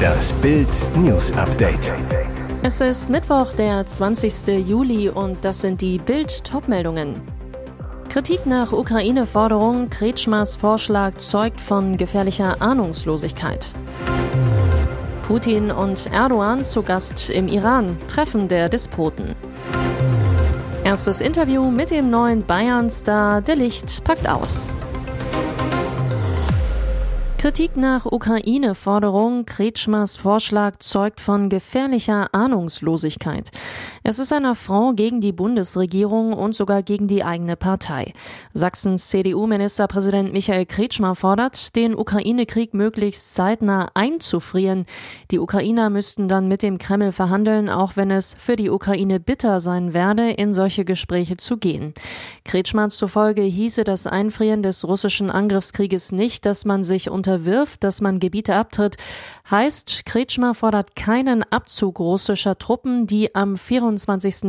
Das Bild News Update. Es ist Mittwoch, der 20. Juli und das sind die Bild Topmeldungen. Kritik nach Ukraine-Forderung, Kretschmers Vorschlag zeugt von gefährlicher Ahnungslosigkeit. Putin und Erdogan zu Gast im Iran, Treffen der Despoten. Erstes Interview mit dem neuen Bayern-Star, der Licht packt aus. Kritik nach Ukraine-Forderung, Kretschmers Vorschlag zeugt von gefährlicher Ahnungslosigkeit. Es ist ein Affront gegen die Bundesregierung und sogar gegen die eigene Partei. Sachsens CDU-Ministerpräsident Michael Kretschmer fordert, den Ukraine-Krieg möglichst zeitnah einzufrieren. Die Ukrainer müssten dann mit dem Kreml verhandeln, auch wenn es für die Ukraine bitter sein werde, in solche Gespräche zu gehen. Kretschmer zufolge hieße das Einfrieren des russischen Angriffskrieges nicht, dass man sich unter unterwirft, dass man Gebiete abtritt, heißt, Kretschmer fordert keinen Abzug russischer Truppen, die am 24.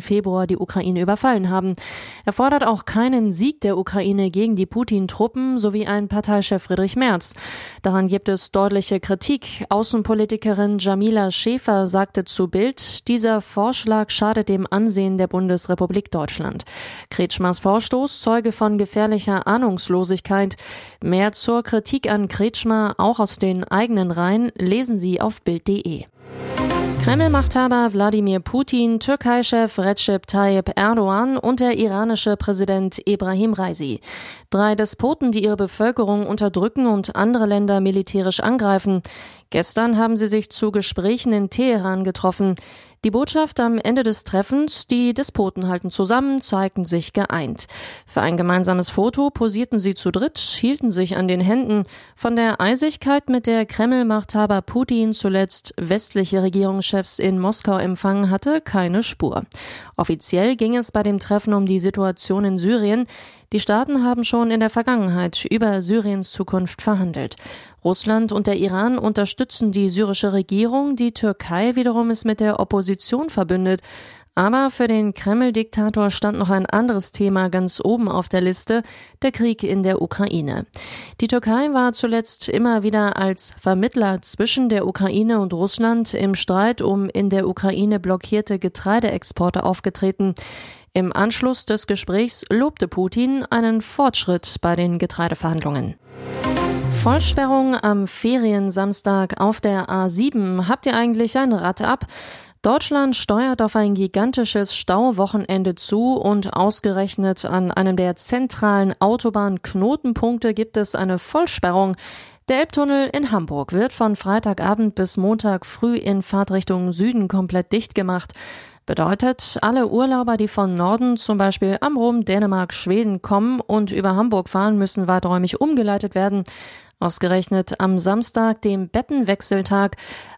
Februar die Ukraine überfallen haben. Er fordert auch keinen Sieg der Ukraine gegen die Putin-Truppen sowie ein Parteichef Friedrich Merz. Daran gibt es deutliche Kritik. Außenpolitikerin Jamila Schäfer sagte zu Bild, dieser Vorschlag schadet dem Ansehen der Bundesrepublik Deutschland. Kretschmers Vorstoß zeuge von gefährlicher Ahnungslosigkeit. Mehr zur Kritik an Kretschmer auch aus den eigenen Reihen lesen Sie auf Bild.de. Kreml-Machthaber Wladimir Putin, Türkei-Chef Recep Tayyip Erdogan und der iranische Präsident Ibrahim Raisi. Drei Despoten, die ihre Bevölkerung unterdrücken und andere Länder militärisch angreifen. Gestern haben sie sich zu Gesprächen in Teheran getroffen. Die Botschaft am Ende des Treffens, die Despoten halten zusammen, zeigten sich geeint. Für ein gemeinsames Foto posierten sie zu dritt, hielten sich an den Händen. Von der Eisigkeit, mit der Kreml-Machthaber Putin zuletzt westliche Regierungschefs in Moskau empfangen hatte, keine Spur. Offiziell ging es bei dem Treffen um die Situation in Syrien. Die Staaten haben schon in der Vergangenheit über Syriens Zukunft verhandelt. Russland und der Iran unterstützen die syrische Regierung, die Türkei wiederum ist mit der Opposition verbündet. Aber für den Kreml-Diktator stand noch ein anderes Thema ganz oben auf der Liste, der Krieg in der Ukraine. Die Türkei war zuletzt immer wieder als Vermittler zwischen der Ukraine und Russland im Streit um in der Ukraine blockierte Getreideexporte aufgetreten. Im Anschluss des Gesprächs lobte Putin einen Fortschritt bei den Getreideverhandlungen. Vollsperrung am Feriensamstag auf der A7. Habt ihr eigentlich ein Rad ab? Deutschland steuert auf ein gigantisches Stauwochenende zu und ausgerechnet an einem der zentralen Autobahnknotenpunkte gibt es eine Vollsperrung. Der Elbtunnel in Hamburg wird von Freitagabend bis Montag früh in Fahrtrichtung Süden komplett dicht gemacht. Bedeutet, alle Urlauber, die von Norden, zum Beispiel Amrum, Dänemark, Schweden kommen und über Hamburg fahren, müssen weiträumig umgeleitet werden. Ausgerechnet am Samstag, dem Bettenwechseltag.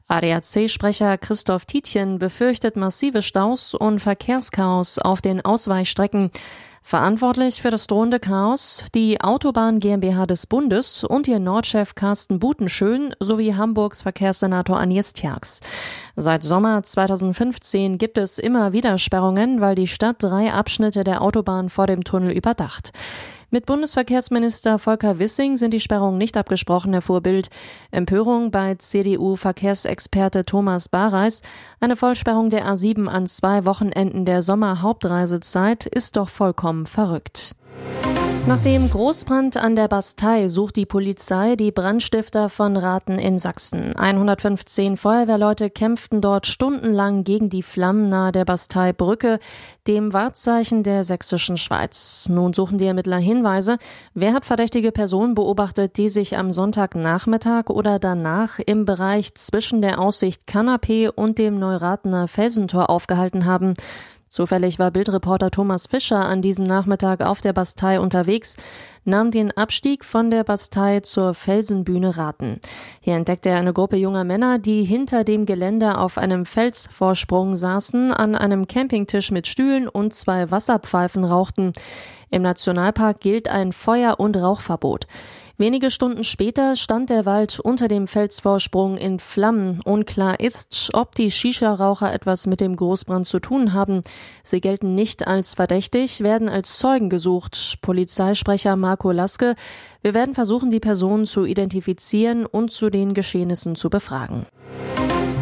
ADAC-Sprecher Christoph Tietjen befürchtet massive Staus und Verkehrschaos auf den Ausweichstrecken. Verantwortlich für das drohende Chaos die Autobahn GmbH des Bundes und ihr Nordchef Carsten Butenschön sowie Hamburgs Verkehrssenator Agnes Tjax. Seit Sommer 2015 gibt es immer wieder Sperrungen, weil die Stadt drei Abschnitte der Autobahn vor dem Tunnel überdacht. Mit Bundesverkehrsminister Volker Wissing sind die Sperrungen nicht abgesprochen, erfuhr Bild. Empörung bei CDU-Verkehrsexperte Thomas Bareis. Eine Vollsperrung der A7 an zwei Wochenenden der Sommerhauptreisezeit ist doch vollkommen verrückt. Nach dem Großbrand an der Bastei sucht die Polizei die Brandstifter von Raten in Sachsen. 115 Feuerwehrleute kämpften dort stundenlang gegen die Flammen nahe der Bastei-Brücke, dem Wahrzeichen der sächsischen Schweiz. Nun suchen die Ermittler Hinweise. Wer hat verdächtige Personen beobachtet, die sich am Sonntagnachmittag oder danach im Bereich zwischen der Aussicht Kanapee und dem Neuratener Felsentor aufgehalten haben? Zufällig war Bildreporter Thomas Fischer an diesem Nachmittag auf der Bastei unterwegs, nahm den Abstieg von der Bastei zur Felsenbühne Raten. Hier entdeckte er eine Gruppe junger Männer, die hinter dem Geländer auf einem Felsvorsprung saßen, an einem Campingtisch mit Stühlen und zwei Wasserpfeifen rauchten. Im Nationalpark gilt ein Feuer- und Rauchverbot. Wenige Stunden später stand der Wald unter dem Felsvorsprung in Flammen. Unklar ist, ob die Shisha-Raucher etwas mit dem Großbrand zu tun haben. Sie gelten nicht als verdächtig, werden als Zeugen gesucht. Polizeisprecher Marco Laske. Wir werden versuchen, die Personen zu identifizieren und zu den Geschehnissen zu befragen.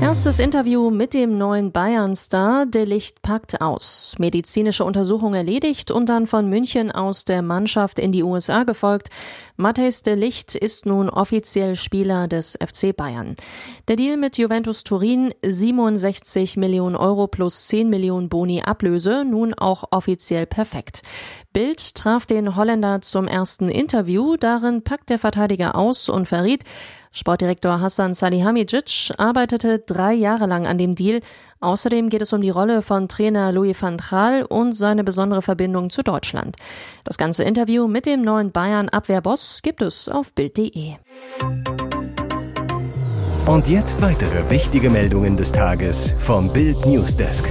Erstes Interview mit dem neuen Bayern-Star. De Licht packt aus. Medizinische Untersuchung erledigt und dann von München aus der Mannschaft in die USA gefolgt. Matthäus de Licht ist nun offiziell Spieler des FC Bayern. Der Deal mit Juventus Turin 67 Millionen Euro plus 10 Millionen Boni Ablöse nun auch offiziell perfekt. Bild traf den Holländer zum ersten Interview. Darin packt der Verteidiger aus und verriet, Sportdirektor Hassan Salihamidzic arbeitete drei Jahre lang an dem Deal. Außerdem geht es um die Rolle von Trainer Louis van Gaal und seine besondere Verbindung zu Deutschland. Das ganze Interview mit dem neuen Bayern Abwehrboss gibt es auf Bild.de. Und jetzt weitere wichtige Meldungen des Tages vom Bild Newsdesk.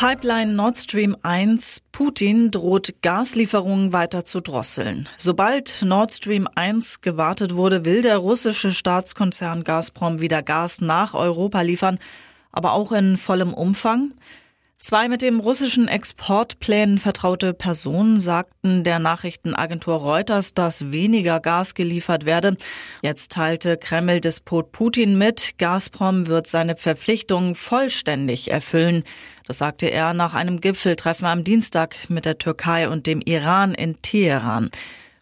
Pipeline Nord Stream 1 Putin droht Gaslieferungen weiter zu drosseln. Sobald Nord Stream 1 gewartet wurde, will der russische Staatskonzern Gazprom wieder Gas nach Europa liefern, aber auch in vollem Umfang. Zwei mit dem russischen Exportplänen vertraute Personen sagten der Nachrichtenagentur Reuters, dass weniger Gas geliefert werde. Jetzt teilte Kreml-Despot Putin mit, Gazprom wird seine Verpflichtungen vollständig erfüllen. Das sagte er nach einem Gipfeltreffen am Dienstag mit der Türkei und dem Iran in Teheran.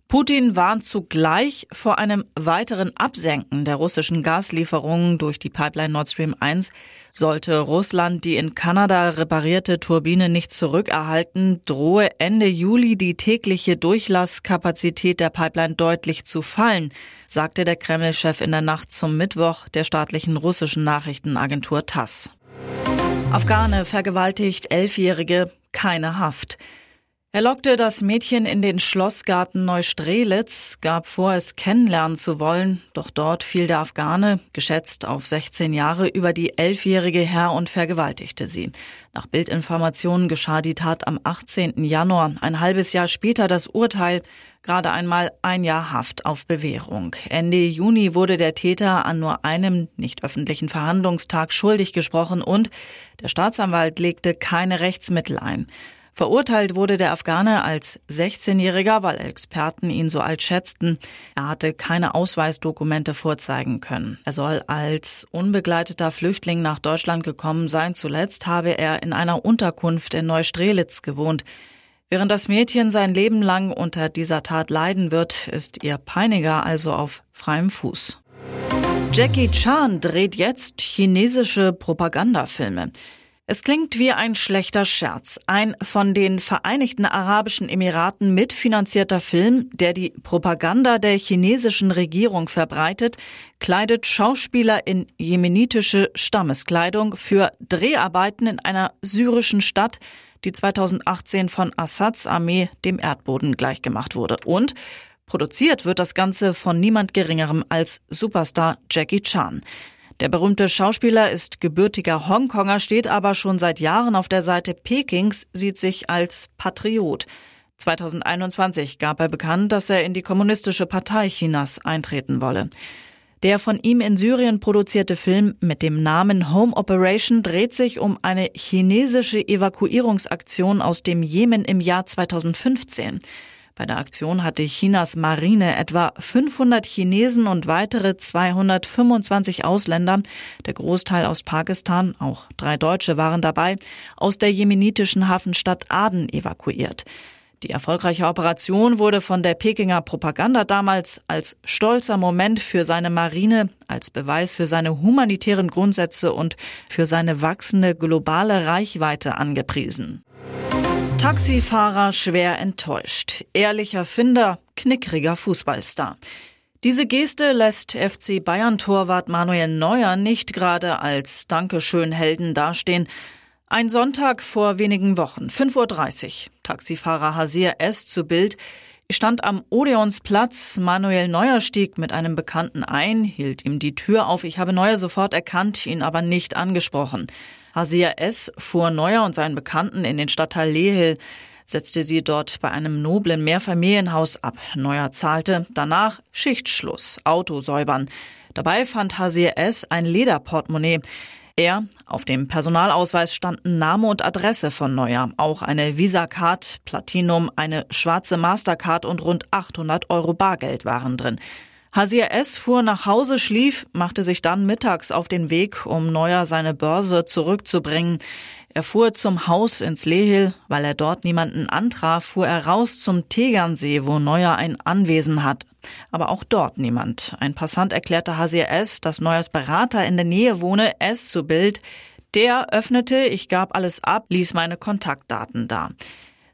Putin warnt zugleich vor einem weiteren Absenken der russischen Gaslieferungen durch die Pipeline Nord Stream 1. Sollte Russland die in Kanada reparierte Turbine nicht zurückerhalten, drohe Ende Juli die tägliche Durchlasskapazität der Pipeline deutlich zu fallen, sagte der Kreml-Chef in der Nacht zum Mittwoch der staatlichen russischen Nachrichtenagentur TASS. Afghane vergewaltigt Elfjährige, keine Haft. Er lockte das Mädchen in den Schlossgarten Neustrelitz, gab vor, es kennenlernen zu wollen, doch dort fiel der Afghane, geschätzt auf 16 Jahre, über die Elfjährige her und vergewaltigte sie. Nach Bildinformationen geschah die Tat am 18. Januar, ein halbes Jahr später das Urteil, gerade einmal ein Jahr Haft auf Bewährung. Ende Juni wurde der Täter an nur einem nicht öffentlichen Verhandlungstag schuldig gesprochen und der Staatsanwalt legte keine Rechtsmittel ein. Verurteilt wurde der Afghane als 16-Jähriger, weil Experten ihn so alt schätzten. Er hatte keine Ausweisdokumente vorzeigen können. Er soll als unbegleiteter Flüchtling nach Deutschland gekommen sein. Zuletzt habe er in einer Unterkunft in Neustrelitz gewohnt. Während das Mädchen sein Leben lang unter dieser Tat leiden wird, ist ihr Peiniger also auf freiem Fuß. Jackie Chan dreht jetzt chinesische Propagandafilme. Es klingt wie ein schlechter Scherz. Ein von den Vereinigten Arabischen Emiraten mitfinanzierter Film, der die Propaganda der chinesischen Regierung verbreitet, kleidet Schauspieler in jemenitische Stammeskleidung für Dreharbeiten in einer syrischen Stadt, die 2018 von Assads Armee dem Erdboden gleichgemacht wurde. Und produziert wird das Ganze von niemand Geringerem als Superstar Jackie Chan. Der berühmte Schauspieler ist gebürtiger Hongkonger, steht aber schon seit Jahren auf der Seite Pekings, sieht sich als Patriot. 2021 gab er bekannt, dass er in die Kommunistische Partei Chinas eintreten wolle. Der von ihm in Syrien produzierte Film mit dem Namen Home Operation dreht sich um eine chinesische Evakuierungsaktion aus dem Jemen im Jahr 2015. Bei der Aktion hatte Chinas Marine etwa 500 Chinesen und weitere 225 Ausländer, der Großteil aus Pakistan, auch drei Deutsche waren dabei, aus der jemenitischen Hafenstadt Aden evakuiert. Die erfolgreiche Operation wurde von der Pekinger Propaganda damals als stolzer Moment für seine Marine, als Beweis für seine humanitären Grundsätze und für seine wachsende globale Reichweite angepriesen. Taxifahrer schwer enttäuscht. Ehrlicher Finder, knickriger Fußballstar. Diese Geste lässt FC Bayern-Torwart Manuel Neuer nicht gerade als Dankeschön-Helden dastehen. Ein Sonntag vor wenigen Wochen, 5.30 Uhr. Taxifahrer Hasir S. zu Bild. Stand am Odeonsplatz. Manuel Neuer stieg mit einem Bekannten ein, hielt ihm die Tür auf. Ich habe Neuer sofort erkannt, ihn aber nicht angesprochen. Hasir S. fuhr Neuer und seinen Bekannten in den Stadtteil Lehel. setzte sie dort bei einem noblen Mehrfamilienhaus ab. Neuer zahlte danach Schichtschluss, Auto säubern. Dabei fand Hasir S. ein Lederportemonnaie. Er, auf dem Personalausweis standen Name und Adresse von Neuer, auch eine Visa-Card, Platinum, eine schwarze Mastercard und rund 800 Euro Bargeld waren drin. Hasir S. fuhr nach Hause, schlief, machte sich dann mittags auf den Weg, um Neuer seine Börse zurückzubringen. Er fuhr zum Haus ins Lehil, weil er dort niemanden antraf, fuhr er raus zum Tegernsee, wo Neuer ein Anwesen hat. Aber auch dort niemand. Ein Passant erklärte Hasir S., dass Neuers Berater in der Nähe wohne, S zu Bild. Der öffnete, ich gab alles ab, ließ meine Kontaktdaten da.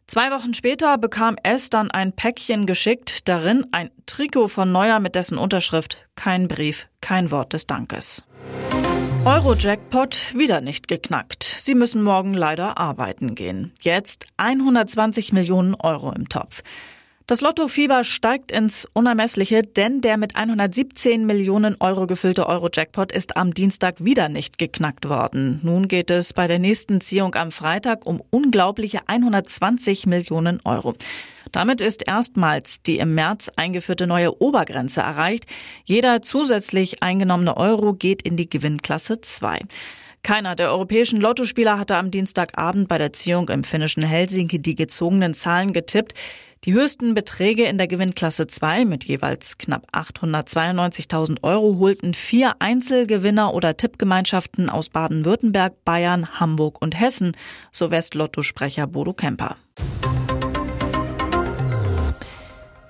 Zwei Wochen später bekam S dann ein Päckchen geschickt, darin ein Trikot von Neuer mit dessen Unterschrift, kein Brief, kein Wort des Dankes. Euro-Jackpot wieder nicht geknackt. Sie müssen morgen leider arbeiten gehen. Jetzt 120 Millionen Euro im Topf. Das Lottofieber steigt ins Unermessliche, denn der mit 117 Millionen Euro gefüllte Euro-Jackpot ist am Dienstag wieder nicht geknackt worden. Nun geht es bei der nächsten Ziehung am Freitag um unglaubliche 120 Millionen Euro. Damit ist erstmals die im März eingeführte neue Obergrenze erreicht. Jeder zusätzlich eingenommene Euro geht in die Gewinnklasse 2. Keiner der europäischen Lottospieler hatte am Dienstagabend bei der Ziehung im finnischen Helsinki die gezogenen Zahlen getippt. Die höchsten Beträge in der Gewinnklasse 2 mit jeweils knapp 892.000 Euro holten vier Einzelgewinner oder Tippgemeinschaften aus Baden-Württemberg, Bayern, Hamburg und Hessen, so West-Lotto-Sprecher Bodo Kemper.